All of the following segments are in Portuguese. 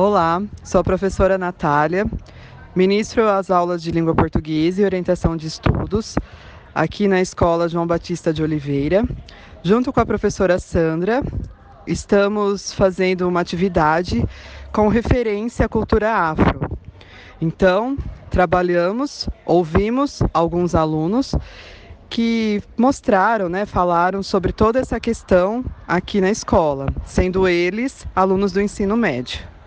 Olá, sou a professora Natália, ministro as aulas de língua portuguesa e orientação de estudos aqui na Escola João Batista de Oliveira. Junto com a professora Sandra, estamos fazendo uma atividade com referência à cultura afro. Então, trabalhamos, ouvimos alguns alunos que mostraram, né, falaram sobre toda essa questão aqui na escola, sendo eles alunos do ensino médio.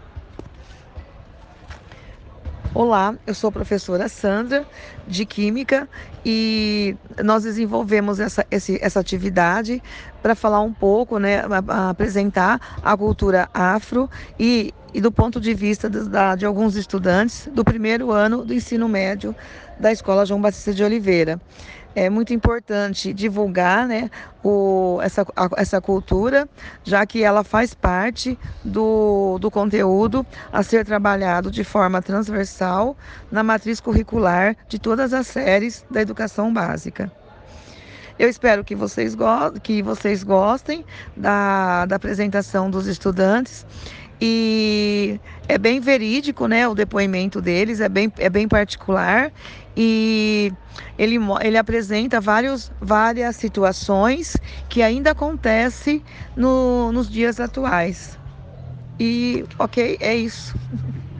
Olá, eu sou a professora Sandra de Química e nós desenvolvemos essa, esse, essa atividade para falar um pouco, né, apresentar a cultura afro e, e do ponto de vista de, de alguns estudantes do primeiro ano do ensino médio da Escola João Batista de Oliveira é muito importante divulgar né, o, essa, a, essa cultura, já que ela faz parte do, do conteúdo a ser trabalhado de forma transversal na matriz curricular de todas as séries da educação básica. Eu espero que vocês, go que vocês gostem da, da apresentação dos estudantes e é bem verídico, né? O depoimento deles é bem, é bem particular e ele, ele apresenta vários, várias situações que ainda acontecem no, nos dias atuais. E ok, é isso.